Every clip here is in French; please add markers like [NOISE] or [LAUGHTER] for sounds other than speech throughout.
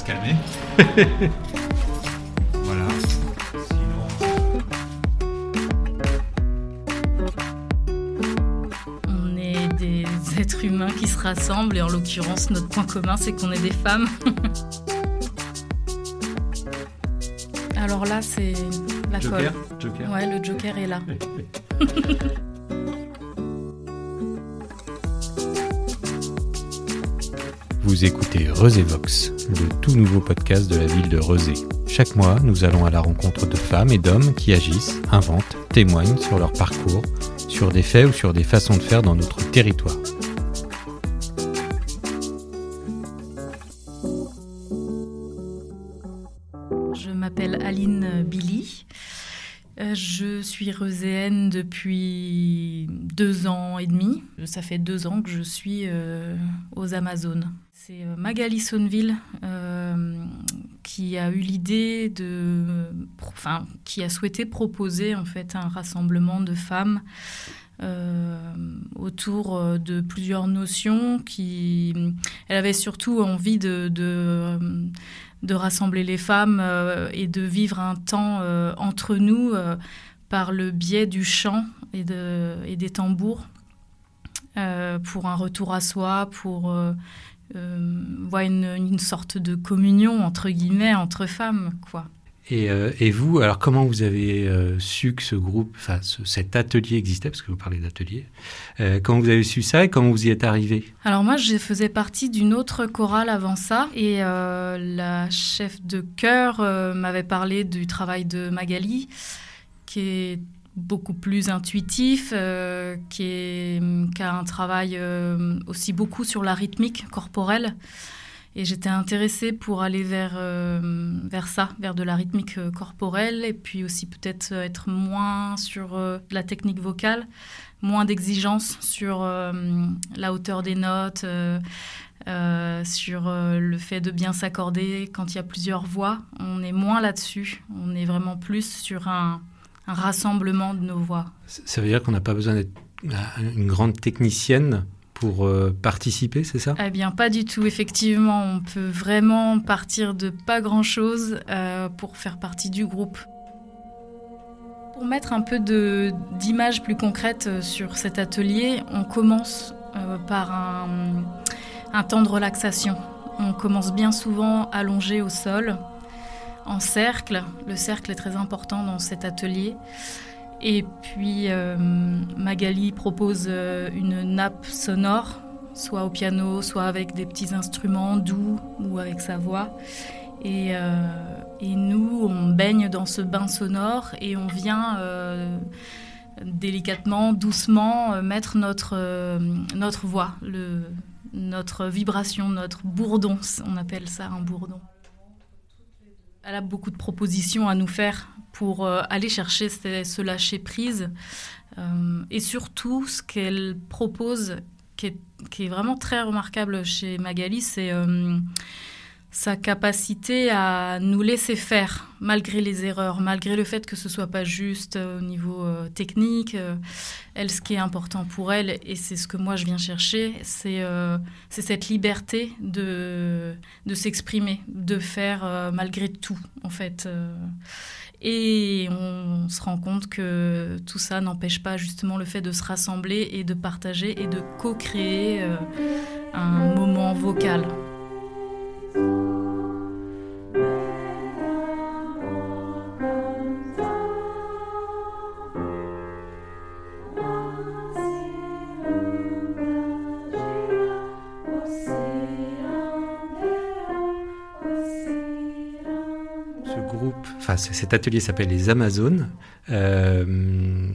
se calmer. [LAUGHS] voilà. On est des êtres humains qui se rassemblent et en l'occurrence, notre point commun, c'est qu'on est des femmes. [LAUGHS] Alors là, c'est la Joker, colle. Joker. Ouais, le Joker est là. [LAUGHS] Vous écoutez Vox, le tout nouveau podcast de la ville de Rezé. Chaque mois, nous allons à la rencontre de femmes et d'hommes qui agissent, inventent, témoignent sur leur parcours, sur des faits ou sur des façons de faire dans notre territoire. Je suis reuséenne depuis deux ans et demi. Ça fait deux ans que je suis euh, aux Amazones. C'est euh, Magali Sonneville euh, qui a eu l'idée de, enfin, qui a souhaité proposer en fait un rassemblement de femmes autour de plusieurs notions. Qui, elle avait surtout envie de, de rassembler les femmes et de vivre un temps entre nous par le biais du chant et, de, et des tambours euh, pour un retour à soi, pour euh, euh, ouais, une, une sorte de communion entre guillemets entre femmes quoi. Et, euh, et vous, alors comment vous avez su que ce groupe, enfin ce- cet atelier existait, parce que vous parlez d'atelier, comment vous avez su ça et comment vous y êtes arrivé? Alors moi, je faisais partie d'une autre chorale avant ça, et la chef de chœur m'avait parlé du travail de Magali, qui est beaucoup plus intuitif, euh, qui, est, qui a un travail euh, aussi beaucoup sur la rythmique corporelle. Et j'étais intéressée pour aller vers, euh, vers ça, vers de la rythmique corporelle, et puis aussi peut-être être moins sur la technique vocale, moins d'exigence sur la hauteur des notes, sur le fait de bien s'accorder quand il y a plusieurs voix. On est moins là-dessus, on est vraiment plus sur un, un rassemblement de nos voix. Ça veut dire qu'on n'a pas besoin d'être une grande technicienne pour euh, participer, c'est ça? Eh bien, pas du tout. Effectivement, on peut vraiment partir de pas grand-chose euh, pour faire partie du groupe. Pour mettre un peu d'image plus concrète euh, sur cet atelier, on commence euh, par un, un temps de relaxation. On commence bien souvent allongé au sol, en cercle. Le cercle est très important dans cet atelier. Et puis euh, Magali propose euh, une nappe sonore, soit au piano, soit avec des petits instruments doux ou avec sa voix. Et, euh, nous, on baigne dans ce bain sonore et on vient délicatement, doucement mettre notre, notre voix, notre vibration, notre bourdon. On appelle ça un bourdon. Elle a beaucoup de propositions à nous faire pour euh, aller chercher ce, ce lâcher prise. Euh, et surtout, ce qu'elle propose, qui est, qui est vraiment très remarquable chez Magali, c'est euh, sa capacité à nous laisser faire, malgré les erreurs, malgré le fait que ce soit pas juste euh, au niveau euh, technique. euh, elle, ce qui est important pour elle, et c'est ce que moi je viens chercher, c'est cette liberté de, s'exprimer, de faire malgré tout, en fait. Et on se rend compte que tout ça n'empêche pas justement le fait de se rassembler et de partager et de co-créer un moment vocal. Cet atelier s'appelle les Amazones, euh,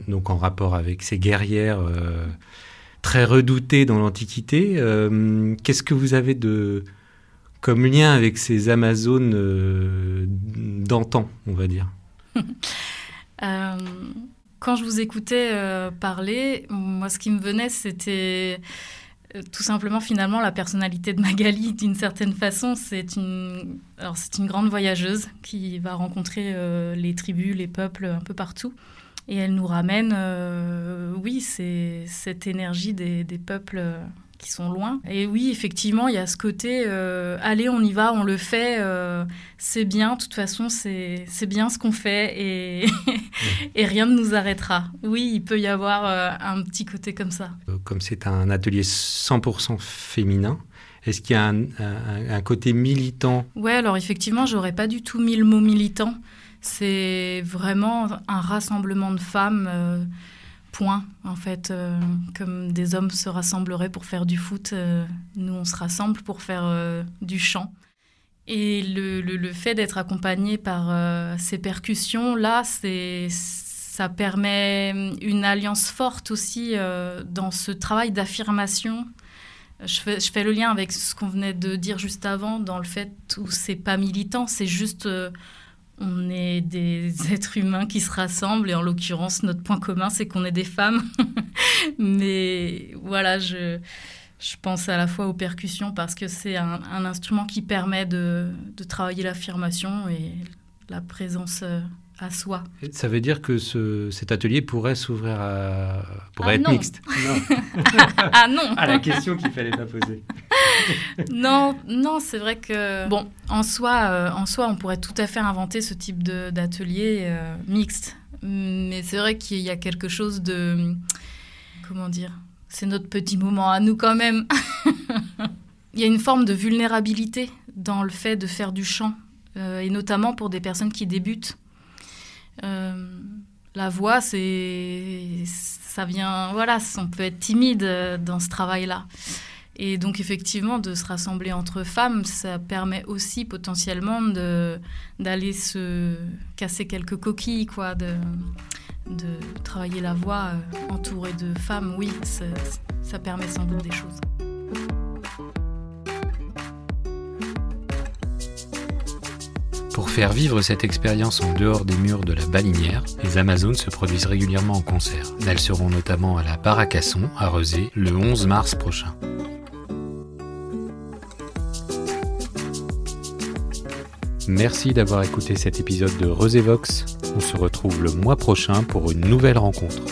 donc en rapport avec ces guerrières euh, très redoutées dans l'Antiquité. Euh, Qu'est-ce que vous avez de comme lien avec ces Amazones d'antan, on va dire? [LAUGHS] Quand je vous écoutais parler, moi, ce qui me venait, c'était tout simplement finalement la personnalité de Magali d'une certaine façon. C'est une, c'est une grande voyageuse qui va rencontrer euh, les tribus, les peuples un peu partout. Et elle nous ramène, euh, oui, c'est cette énergie des, des peuples qui sont loin. Et oui, effectivement, il y a ce côté, euh, allez, on y va, on le fait, euh, c'est bien, de toute façon, c'est bien ce qu'on fait et, [LAUGHS] et rien ne nous arrêtera. Oui, il peut y avoir euh, un petit côté comme ça. Comme c'est un atelier 100% féminin, est-ce qu'il y a un, un, un, côté militant? Ouais, alors effectivement, j'aurais pas du tout mis le mot militant. C'est vraiment un rassemblement de femmes en fait. Euh, comme des hommes se rassembleraient pour faire du foot, euh, nous, on se rassemble pour faire euh, du chant. Et le, fait d'être accompagné par ces percussions, là, c'est, ça permet une alliance forte aussi dans ce travail d'affirmation. Je fais, je fais, le lien avec ce qu'on venait de dire juste avant, dans le fait où c'est pas militant, c'est juste on est des [LAUGHS] êtres humains qui se rassemblent et en l'occurrence notre point commun c'est qu'on est des femmes. [LAUGHS] Mais voilà, je, je pense à la fois aux percussions parce que c'est un, instrument qui permet de, de travailler l'affirmation et la présence euh, à soi. Ça veut dire que ce, cet atelier pourrait s'ouvrir à... pourrait ah être mixte Non. [LAUGHS] ah non À la question qu'il fallait pas poser. Non, non, c'est vrai que... Bon, en soi, euh, en soi, on pourrait tout à fait inventer ce type d'atelier euh, mixte. Mais c'est vrai qu'il y a quelque chose de... Comment dire C'est notre petit moment à nous quand même. [LAUGHS] Il y a une forme de vulnérabilité dans le fait de faire du chant, euh, et notamment pour des personnes qui débutent. La voix, c'est, ça vient, voilà, on peut être timide dans ce travail-là. Et donc effectivement, de se rassembler entre femmes, ça permet aussi potentiellement d'aller se casser quelques coquilles, quoi, de, de travailler la voix euh, entourée de femmes. Oui, ça, ça permet sans doute des choses. Pour faire vivre cette expérience en dehors des murs de la Balinière, les Amazones se produisent régulièrement en concert. Elles seront notamment à la Paracasson, à Rezé, le 11 mars prochain. Merci d'avoir écouté cet épisode de Vox. On se retrouve le mois prochain pour une nouvelle rencontre.